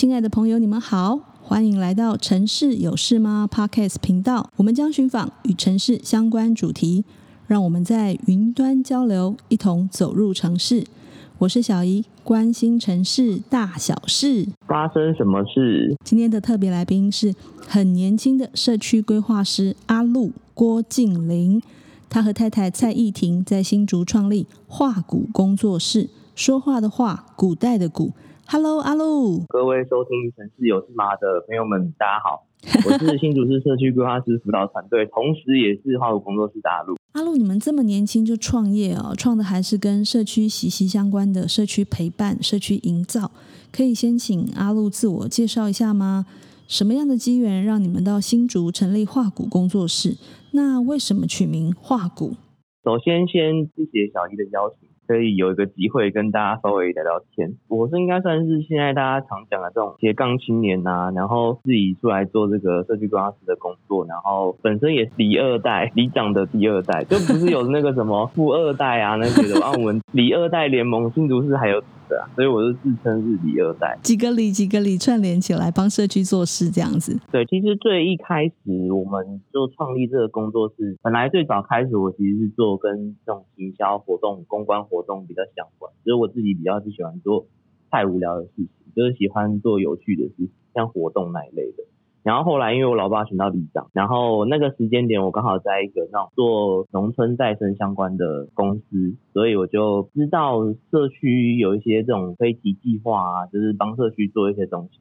亲爱的朋友，你们好，欢迎来到城市有事吗 Podcast 频道。我们将寻访与城市相关主题，让我们在云端交流，一同走入城市。我是小怡，关心城市大小事。发生什么事？今天的特别来宾是很年轻的社区规划师阿路郭敬霖，他和太太蔡艺婷在新竹创立画鼓工作室，说话的话，古代的古。Hello，阿路，各位收听城市有事吗的朋友们，大家好，我是新竹市社区规划师辅导团队，同时也是画鼓工作室的阿路。阿路，你们这么年轻就创业哦，创的还是跟社区息息相关的社区陪伴、社区营造，可以先请阿路自我介绍一下吗？什么样的机缘让你们到新竹成立画谷工作室？那为什么取名画谷？首先，先谢谢小姨的邀请。可以有一个机会跟大家稍微聊聊天。我是应该算是现在大家常讲的这种斜杠青年呐，然后自己出来做这个社区规划师的工作，然后本身也是李二代，里长的第二代，就不是有那个什么富二代啊那些的。啊，我们李二代联盟新竹市还有。所以我就自称是里二代，几个里几个里串联起来帮社区做事这样子。对，其实最一开始我们就创立这个工作室，本来最早开始我其实是做跟这种营销活动、公关活动比较相关，所以我自己比较是喜欢做太无聊的事情，就是喜欢做有趣的事情，像活动那一类的。然后后来，因为我老爸选到里长，然后那个时间点我刚好在一个那种做农村再生相关的公司，所以我就知道社区有一些这种推广计划啊，就是帮社区做一些东西。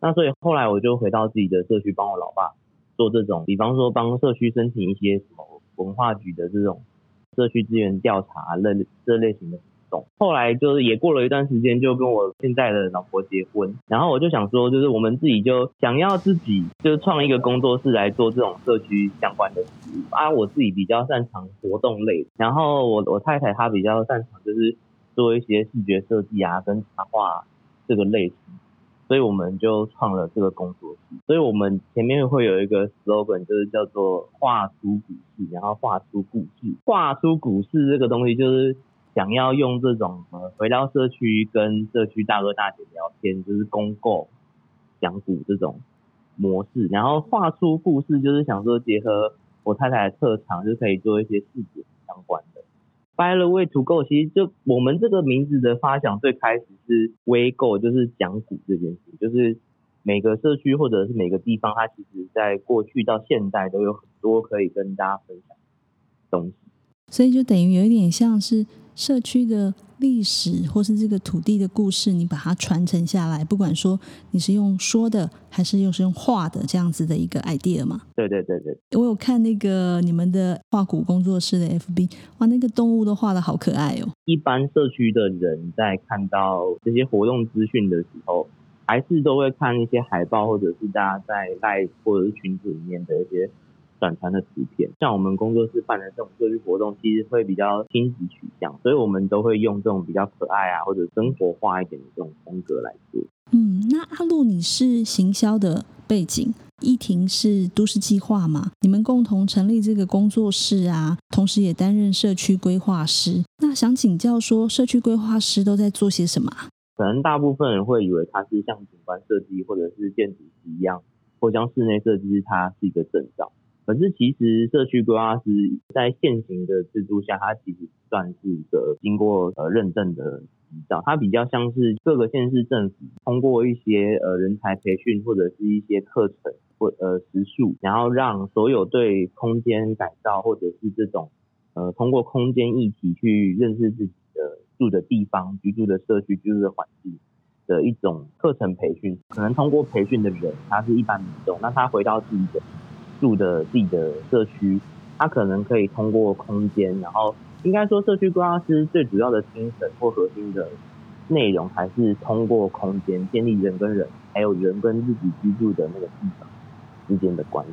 那所以后来我就回到自己的社区，帮我老爸做这种，比方说帮社区申请一些什么文化局的这种社区资源调查类这类型的。后来就是也过了一段时间，就跟我现在的老婆结婚，然后我就想说，就是我们自己就想要自己就是创一个工作室来做这种社区相关的事啊。我自己比较擅长活动类，然后我我太太她比较擅长就是做一些视觉设计啊跟插画这个类型，所以我们就创了这个工作室。所以我们前面会有一个 slogan，就是叫做画出股市，然后画出故事，画出鼓事这个东西就是。想要用这种呃回到社区跟社区大哥大姐聊天，就是公购讲古这种模式，然后画出故事，就是想说结合我太太的特长，就可以做一些视觉相关的。By the way to go，其实就我们这个名字的发想，最开始是微购，就是讲古这件事，就是每个社区或者是每个地方，它其实在过去到现代都有很多可以跟大家分享的东西，所以就等于有一点像是。社区的历史，或是这个土地的故事，你把它传承下来，不管说你是用说的，还是又是用画的，这样子的一个 idea 嘛？对对对对。我有看那个你们的画谷工作室的 FB，哇，那个动物都画的好可爱哦。一般社区的人在看到这些活动资讯的时候，还是都会看一些海报，或者是大家在 LINE 或者是群组里面的一些。转传的图片，像我们工作室办的这种社区活动，其实会比较亲子取向，所以我们都会用这种比较可爱啊，或者生活化一点的这种风格来做。嗯，那阿路你是行销的背景，翊婷是都市计划嘛？你们共同成立这个工作室啊，同时也担任社区规划师。那想请教说，社区规划师都在做些什么？可能大部分人会以为他是像景观设计或者是建筑师一样，或将室内设计它是一个证照。可是，其实社区规划师在现行的制度下，它其实算是一个经过呃认证的执照。它比较像是各个县市政府通过一些呃人才培训或者是一些课程或呃时数，然后让所有对空间改造或者是这种呃通过空间议题去认识自己的住的地方、居住的社区、居住的环境的一种课程培训。可能通过培训的人，他是一般民众，那他回到自己的。住的自己的社区，他可能可以通过空间，然后应该说社区规划师最主要的精神或核心的内容，还是通过空间建立人跟人，还有人跟自己居住的那个地方之间的关系。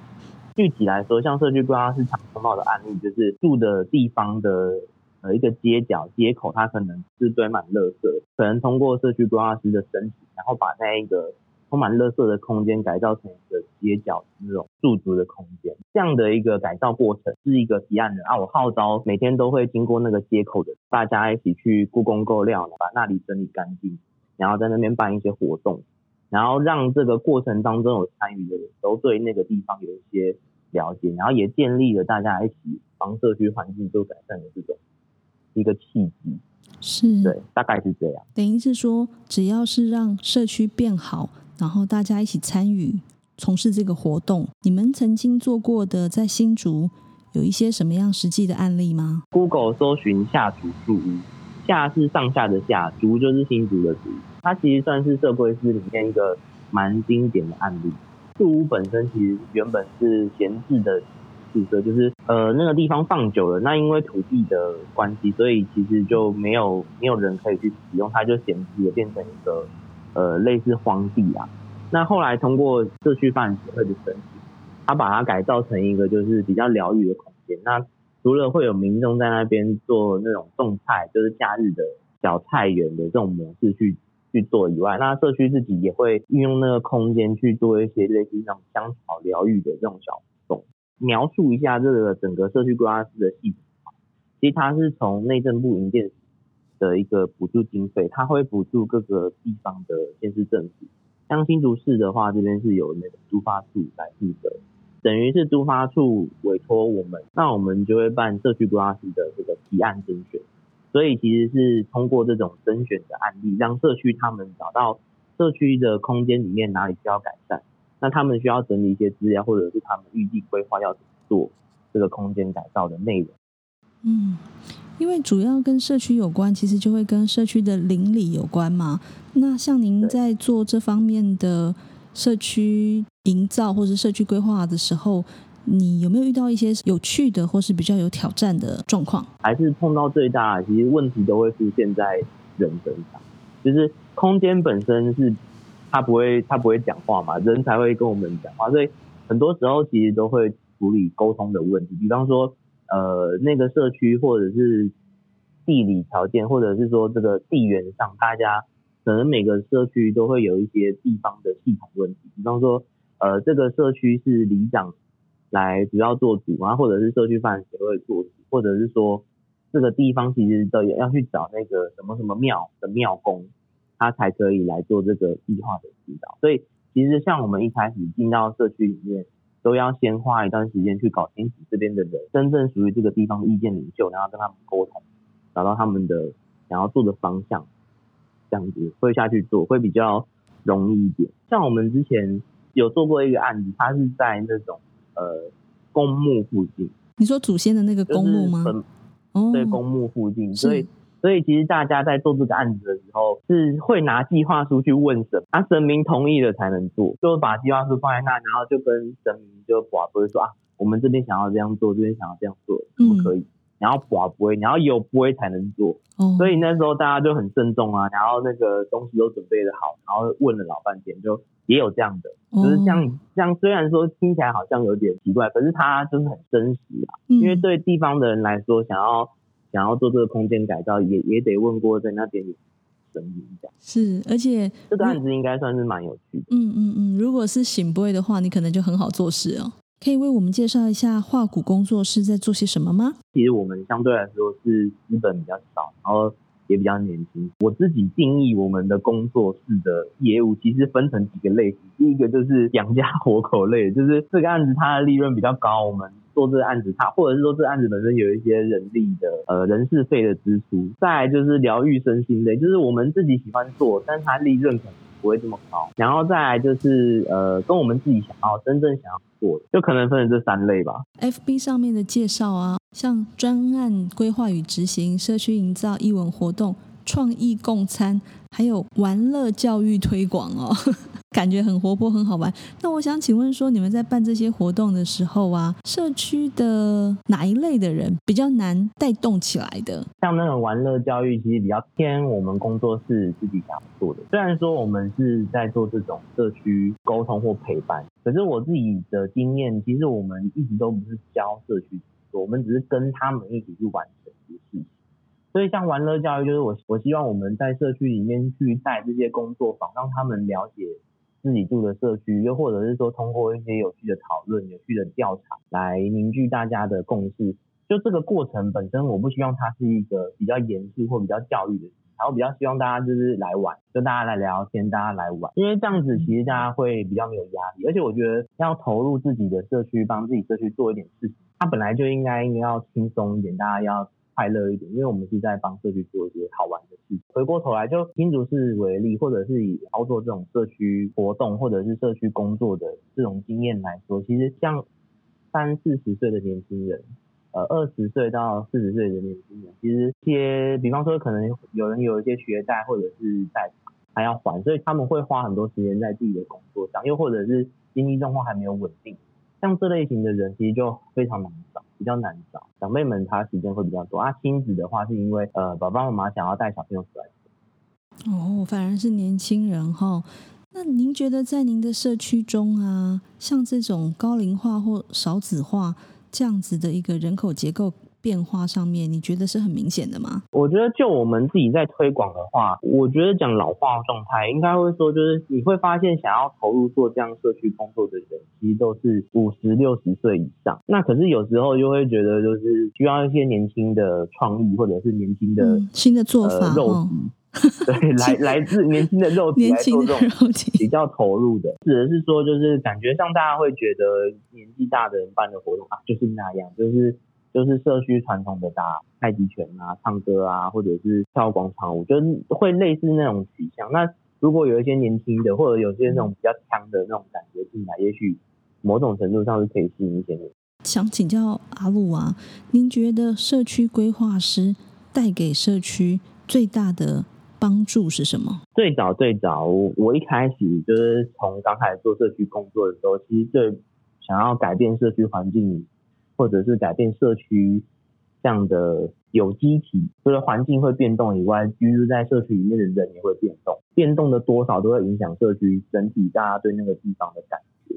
具体来说，像社区规划师常碰到的案例，就是住的地方的呃一个街角街口，它可能是堆满垃圾，可能通过社区规划师的身体，然后把那一个。充满垃圾的空间改造成一个街角这种驻足的空间，这样的一个改造过程是一个提案人啊，我号召每天都会经过那个街口的大家一起去故宫够料，把那里整理干净，然后在那边办一些活动，然后让这个过程当中有参与的人都对那个地方有一些了解，然后也建立了大家一起帮社区环境做改善的这种一个契机。是，对，大概是这样。等于是说，只要是让社区变好，然后大家一起参与从事这个活动，你们曾经做过的在新竹有一些什么样实际的案例吗？Google 搜寻下竹树屋，下是上下的下，竹就是新竹的竹，它其实算是社会师里面一个蛮经典的案例。树屋本身其实原本是闲置的。宿舍就是呃那个地方放久了，那因为土地的关系，所以其实就没有没有人可以去使用，它就闲置了，变成一个呃类似荒地啊。那后来通过社区发展协会的申请，他把它改造成一个就是比较疗愈的空间。那除了会有民众在那边做那种种菜，就是假日的小菜园的这种模式去去做以外，那社区自己也会运用那个空间去做一些类似那种香草疗愈的这种小活动。描述一下这个整个社区规划师的系统，其实它是从内政部营建的一个补助经费，它会补助各个地方的县市政府。像新竹市的话，这边是由那个都发处来负责，等于是都发处委托我们，那我们就会办社区规划师的这个提案甄选。所以其实是通过这种甄选的案例，让社区他们找到社区的空间里面哪里需要改善。那他们需要整理一些资料，或者是他们预计规划要怎么做这个空间改造的内容。嗯，因为主要跟社区有关，其实就会跟社区的邻里有关嘛。那像您在做这方面的社区营造或者社区规划的时候，你有没有遇到一些有趣的或是比较有挑战的状况？还是碰到最大，其实问题都会出现在人身上，就是空间本身是。他不会，他不会讲话嘛，人才会跟我们讲话，所以很多时候其实都会处理沟通的问题。比方说，呃，那个社区或者是地理条件，或者是说这个地缘上，大家可能每个社区都会有一些地方的系统问题。比方说，呃，这个社区是里长来主要做主啊，或者是社区发展协会做主，或者是说这个地方其实都要去找那个什么什么庙的庙公。他才可以来做这个计划的指导，所以其实像我们一开始进到社区里面，都要先花一段时间去搞清楚这边的人真正属于这个地方的意见领袖，然后跟他们沟通，找到他们的想要做的方向，这样子会下去做会比较容易一点。像我们之前有做过一个案子，它是在那种呃公墓附近。你说祖先的那个公墓吗？哦，对，公墓附近，所以。所以其实大家在做这个案子的时候，是会拿计划书去问神，啊神明同意了才能做，就把计划书放在那，然后就跟神明就寡不会说啊，我们这边想要这样做，这边想要这样做，可不可以？嗯、然后寡不会，然后有不会才能做。哦、所以那时候大家就很慎重啊，然后那个东西都准备的好，然后问了老半天，就也有这样的，就是像像、哦、虽然说听起来好像有点奇怪，可是它就是很真实啊，嗯、因为对地方的人来说，想要。想要做这个空间改造，也也得问过在那边有声音这样。是，而且这个案子应该算是蛮有趣的。嗯嗯嗯，如果是醒不会的话，你可能就很好做事哦。可以为我们介绍一下画骨工作室在做些什么吗？其实我们相对来说是资本比较少，然后也比较年轻。我自己定义我们的工作室的业务，其实分成几个类型。第一个就是养家活口类，就是这个案子它的利润比较高，我们。做这个案子，他或者是说这个案子本身有一些人力的呃人事费的支出，再来就是疗愈身心类，就是我们自己喜欢做，但是它利润可能不会这么高，然后再来就是呃跟我们自己想要真正想要做的，就可能分成这三类吧。FB 上面的介绍啊，像专案规划与执行、社区营造、艺文活动、创意共餐，还有玩乐教育推广哦。感觉很活泼，很好玩。那我想请问说，你们在办这些活动的时候啊，社区的哪一类的人比较难带动起来的？像那种玩乐教育，其实比较偏我们工作室自己想做的。虽然说我们是在做这种社区沟通或陪伴，可是我自己的经验，其实我们一直都不是教社区做，我们只是跟他们一起去完成一些事情。所以像玩乐教育，就是我我希望我们在社区里面去带这些工作坊，让他们了解。自己住的社区，又或者是说通过一些有趣的讨论、有趣的调查来凝聚大家的共识。就这个过程本身，我不希望它是一个比较严肃或比较教育的事情然后比较希望大家就是来玩，就大家来聊天，大家来玩，因为这样子其实大家会比较没有压力，而且我觉得要投入自己的社区，帮自己社区做一点事情，它本来就应该应该要轻松一点，大家要快乐一点，因为我们是在帮社区做一些好玩的事情。回过头来就新竹市为例，或者是以操作这种社区活动或者是社区工作的这种经验来说，其实像三四十岁的年轻人。呃，二十岁到四十岁的年轻人，其实一些，比方说可能有人有一些学贷或者是贷还要还，所以他们会花很多时间在自己的工作上，又或者是经济状况还没有稳定，像这类型的人其实就非常难找，比较难找。长辈们他时间会比较多啊，亲子的话是因为呃，爸爸妈妈想要带小朋友出来。哦，反而是年轻人哈。那您觉得在您的社区中啊，像这种高龄化或少子化？这样子的一个人口结构变化上面，你觉得是很明显的吗？我觉得就我们自己在推广的话，我觉得讲老化状态，应该会说就是你会发现，想要投入做这样社区工作的人，其实都是五十六十岁以上。那可是有时候就会觉得，就是需要一些年轻的创意，或者是年轻的、嗯、新的做法，呃、肉体。哦 对，来来自年轻的肉体来做这种比较投入的，指的是说，就是感觉上大家会觉得年纪大的人办的活动啊，就是那样，就是就是社区传统的打太极拳啊、唱歌啊，或者是跳广场舞，就是会类似那种取向。那如果有一些年轻的，或者有些那种比较强的那种感觉进来，也许某种程度上是可以吸引一些人。想请教阿路啊，您觉得社区规划师带给社区最大的帮助是什么？最早最早，我一开始就是从刚开始做社区工作的时候，其实最想要改变社区环境，或者是改变社区这样的有机体，除了环境会变动以外，居住在社区里面的人也会变动，变动的多少都会影响社区整体大家对那个地方的感觉。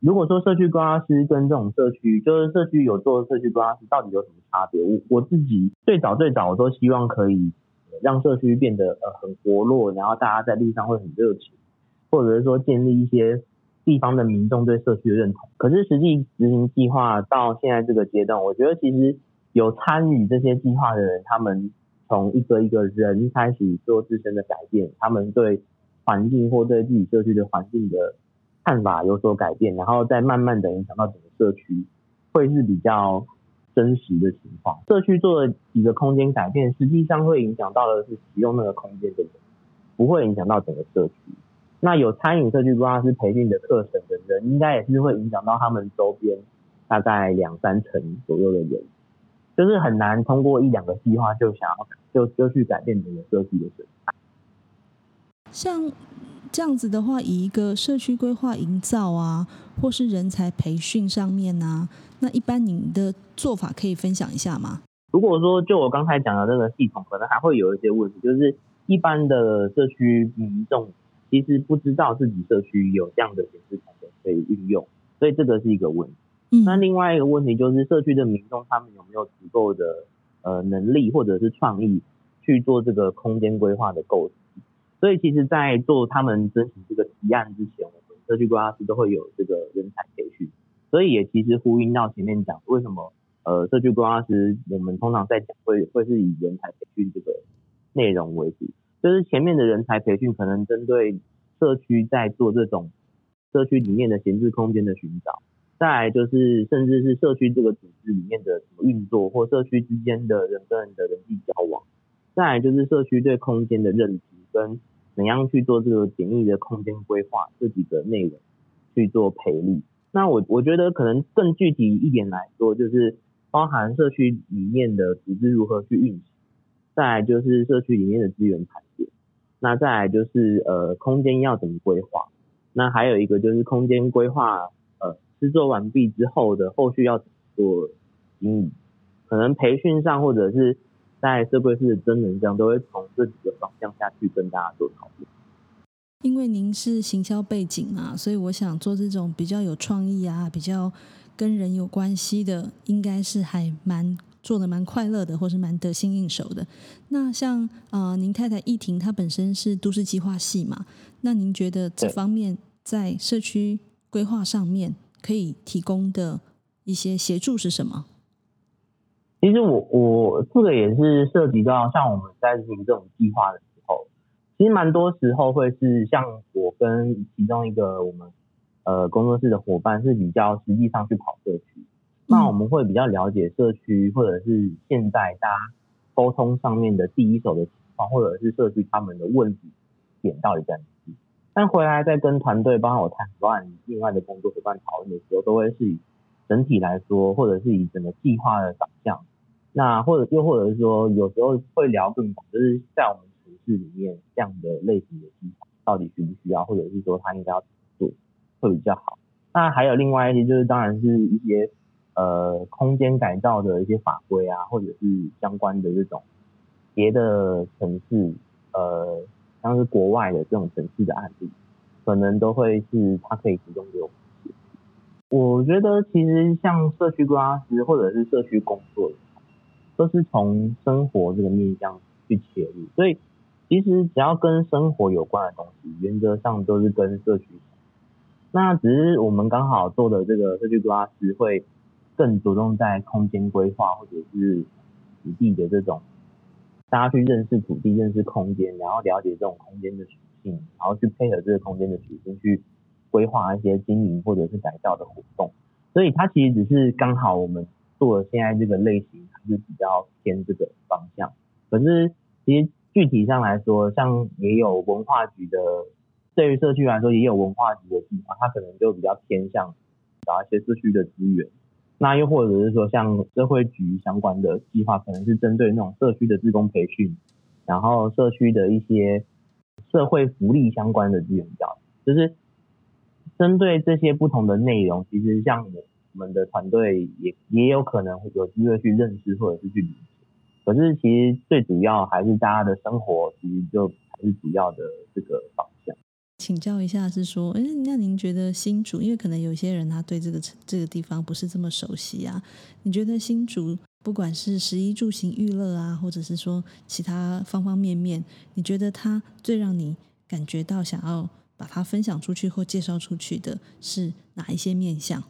如果说社区规划师跟这种社区，就是社区有做社区规划师，到底有什么差别？我我自己最早最早我都希望可以。让社区变得呃很活络，然后大家在路上会很热情，或者是说建立一些地方的民众对社区的认同。可是实际执行计划到现在这个阶段，我觉得其实有参与这些计划的人，他们从一个一个人开始做自身的改变，他们对环境或对自己社区的环境的看法有所改变，然后再慢慢的影响到整个社区，会是比较。真实的情况，社区做了几个空间改变，实际上会影响到的是使用那个空间的人，不会影响到整个社区。那有参与社区规划师培训的课程的人，应该也是会影响到他们周边大概两三成左右的人，就是很难通过一两个计划就想要就就去改变整个社区的生态。像这样子的话，以一个社区规划营造啊，或是人才培训上面啊。那一般您的做法可以分享一下吗？如果说就我刚才讲的那个系统，可能还会有一些问题，就是一般的社区民众其实不知道自己社区有这样的显示产权可以运用，所以这个是一个问题。嗯。那另外一个问题就是社区的民众他们有没有足够的呃能力或者是创意去做这个空间规划的构思？所以其实，在做他们申请这个提案之前，我们社区规划师都会有这个人才培训。所以也其实呼应到前面讲，为什么呃社区规划师我们通常在讲会会是以人才培训这个内容为主，就是前面的人才培训可能针对社区在做这种社区里面的闲置空间的寻找，再来就是甚至是社区这个组织里面的什么运作或社区之间的人跟人的人际交往，再来就是社区对空间的认知跟怎样去做这个简易的空间规划这几个内容去做培力。那我我觉得可能更具体一点来说，就是包含社区里面的组织如何去运行，再来就是社区里面的资源盘点，那再来就是呃空间要怎么规划，那还有一个就是空间规划呃制作完毕之后的后续要怎么做经营，可能培训上或者是在社会式的真人上都会从这几个方向下去跟大家做讨论。因为您是行销背景嘛，所以我想做这种比较有创意啊、比较跟人有关系的，应该是还蛮做的蛮快乐的，或是蛮得心应手的。那像啊、呃，您太太易婷她本身是都市计划系嘛，那您觉得这方面在社区规划上面可以提供的一些协助是什么？其实我我这个也是涉及到像我们在进行这种计划的时候，其实蛮多时候会是像我跟其中一个我们呃工作室的伙伴是比较实际上去跑社区，嗯、那我们会比较了解社区或者是现在大家沟通上面的第一手的情况，或者是社区他们的问题点到底在哪里。但回来再跟团队帮我谈乱另外的工作伙伴讨论的时候，都会是以整体来说，或者是以整个计划的导向。那或者又或者是说，有时候会聊更广，就是在我们城市里面这样的类型的计划到底需不需要，或者是说他应该要做会比较好。那还有另外一些，就是当然是一些呃空间改造的一些法规啊，或者是相关的这种别的城市呃像是国外的这种城市的案例，可能都会是他可以提供给我们。我觉得其实像社区规划师或者是社区工作的。都是从生活这个面向去切入，所以其实只要跟生活有关的东西，原则上都是跟社区。那只是我们刚好做的这个社区规划师会更着重在空间规划或者是土地的这种，大家去认识土地、认识空间，然后了解这种空间的属性，然后去配合这个空间的属性去规划一些经营或者是改造的活动。所以它其实只是刚好我们。做现在这个类型还是比较偏这个方向，可是其实具体上来说，像也有文化局的，对于社区来说也有文化局的计划，它可能就比较偏向找一些社区的资源，那又或者是说像社会局相关的计划，可能是针对那种社区的职工培训，然后社区的一些社会福利相关的资源教育，就是针对这些不同的内容，其实像我。们的团队也也有可能有机会去认识或者是去理解，可是其实最主要还是大家的生活，其实就还是主要的这个方。请教一下，是说，哎，那您觉得新竹，因为可能有些人他对这个这个地方不是这么熟悉啊，你觉得新竹不管是食衣住行娱乐啊，或者是说其他方方面面，你觉得它最让你感觉到想要把它分享出去或介绍出去的是哪一些面向？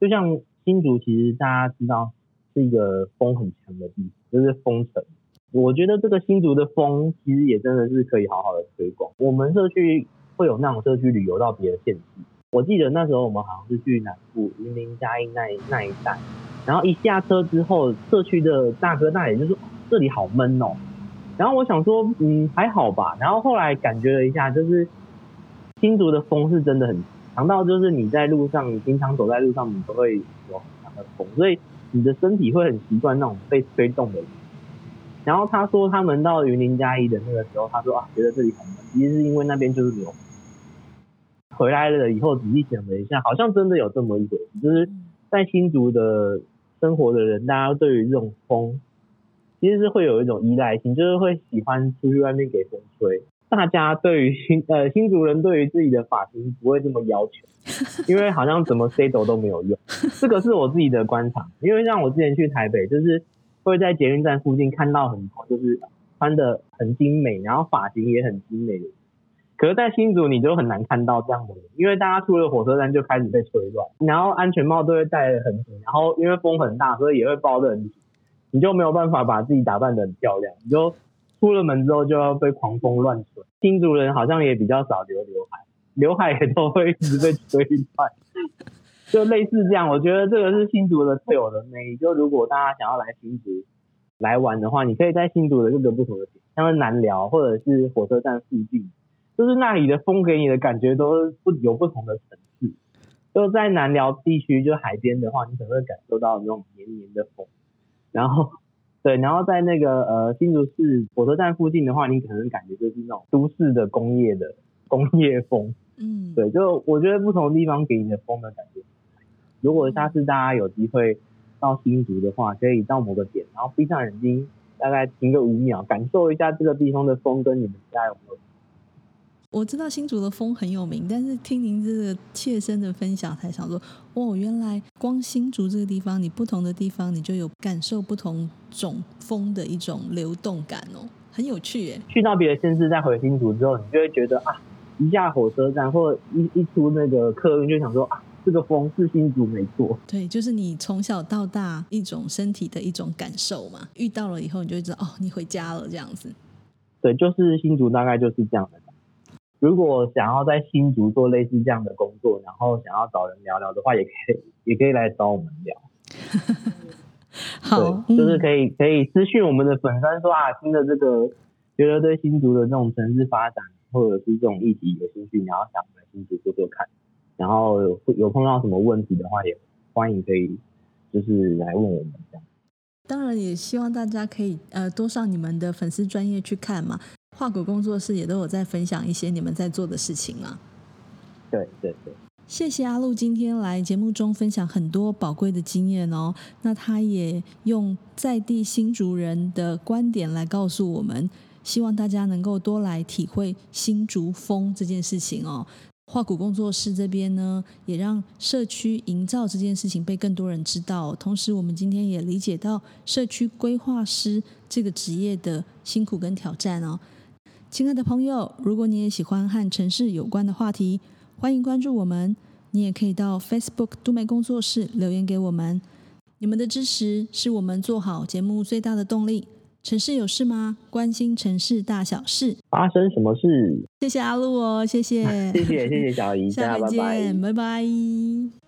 就像新竹，其实大家知道是一个风很强的地方，就是风城。我觉得这个新竹的风，其实也真的是可以好好的推广。我们社区会有那种社区旅游到别的县市。我记得那时候我们好像是去南部云林嘉义那那一带，然后一下车之后，社区的大哥大爷就说这里好闷哦。然后我想说，嗯，还好吧。然后后来感觉了一下，就是新竹的风是真的很。强到就是你在路上，你经常走在路上，你都会有很强的风，所以你的身体会很习惯那种被吹动的。然后他说他们到云林嘉义的那个时候，他说啊，觉得这里很闷，其实是因为那边就是流。回来了以后仔细想了一下，好像真的有这么一回事，就是在新竹的生活的人，大家对于这种风，其实是会有一种依赖性，就是会喜欢出去外面给风吹。大家对于新呃新竹人对于自己的发型不会这么要求，因为好像怎么 set 都没有用。这个是我自己的观察，因为像我之前去台北，就是会在捷运站附近看到很多就是穿的很精美，然后发型也很精美的。可是，在新竹你就很难看到这样的人，因为大家出了火车站就开始被吹乱，然后安全帽都会戴得很紧，然后因为风很大，所以也会包得很紧，你就没有办法把自己打扮得很漂亮，你就。出了门之后就要被狂风乱吹，新竹人好像也比较少留刘海，刘海也都会一直被吹乱，就类似这样。我觉得这个是新竹的特有的魅力。就如果大家想要来新竹来玩的话，你可以在新竹的各个不同的点，像是南寮或者是火车站附近，就是那里的风给你的感觉都是不有不同的层次。就在南寮地区，就海边的话，你可能会感受到那种黏黏的风，然后。对，然后在那个呃新竹市火车站附近的话，你可能感觉就是那种都市的工业的工业风，嗯，对，就我觉得不同的地方给你的风的感觉。如果下次大家有机会到新竹的话，可以到某个点，然后闭上眼睛，大概停个五秒，感受一下这个地方的风跟你们家有没有。我知道新竹的风很有名，但是听您这个切身的分享，才想说，哦，原来光新竹这个地方，你不同的地方，你就有感受不同种风的一种流动感哦，很有趣耶。去到别的县市再回新竹之后，你就会觉得啊，一下火车站或一一出那个客运，就想说啊，这个风是新竹没错。对，就是你从小到大一种身体的一种感受嘛，遇到了以后你就会知道哦，你回家了这样子。对，就是新竹大概就是这样的。如果想要在新竹做类似这样的工作，然后想要找人聊聊的话，也可以也可以来找我们聊。好，就是可以可以私讯我们的粉丝说啊，新的这个觉得对新竹的这种城市发展或者是这种议题有兴趣，然后想来新竹做做看，然后有有碰到什么问题的话，也欢迎可以就是来问我们这样。当然也希望大家可以呃多上你们的粉丝专业去看嘛。画骨工作室也都有在分享一些你们在做的事情啊。对对对，谢谢阿露今天来节目中分享很多宝贵的经验哦。那他也用在地新竹人的观点来告诉我们，希望大家能够多来体会新竹风这件事情哦。画骨工作室这边呢，也让社区营造这件事情被更多人知道。同时，我们今天也理解到社区规划师这个职业的辛苦跟挑战哦。亲爱的朋友，如果你也喜欢和城市有关的话题，欢迎关注我们。你也可以到 Facebook 都媒工作室留言给我们。你们的支持是我们做好节目最大的动力。城市有事吗？关心城市大小事。发生什么事？谢谢阿路哦，谢谢，谢谢谢谢小姨，下回见，拜拜。拜拜。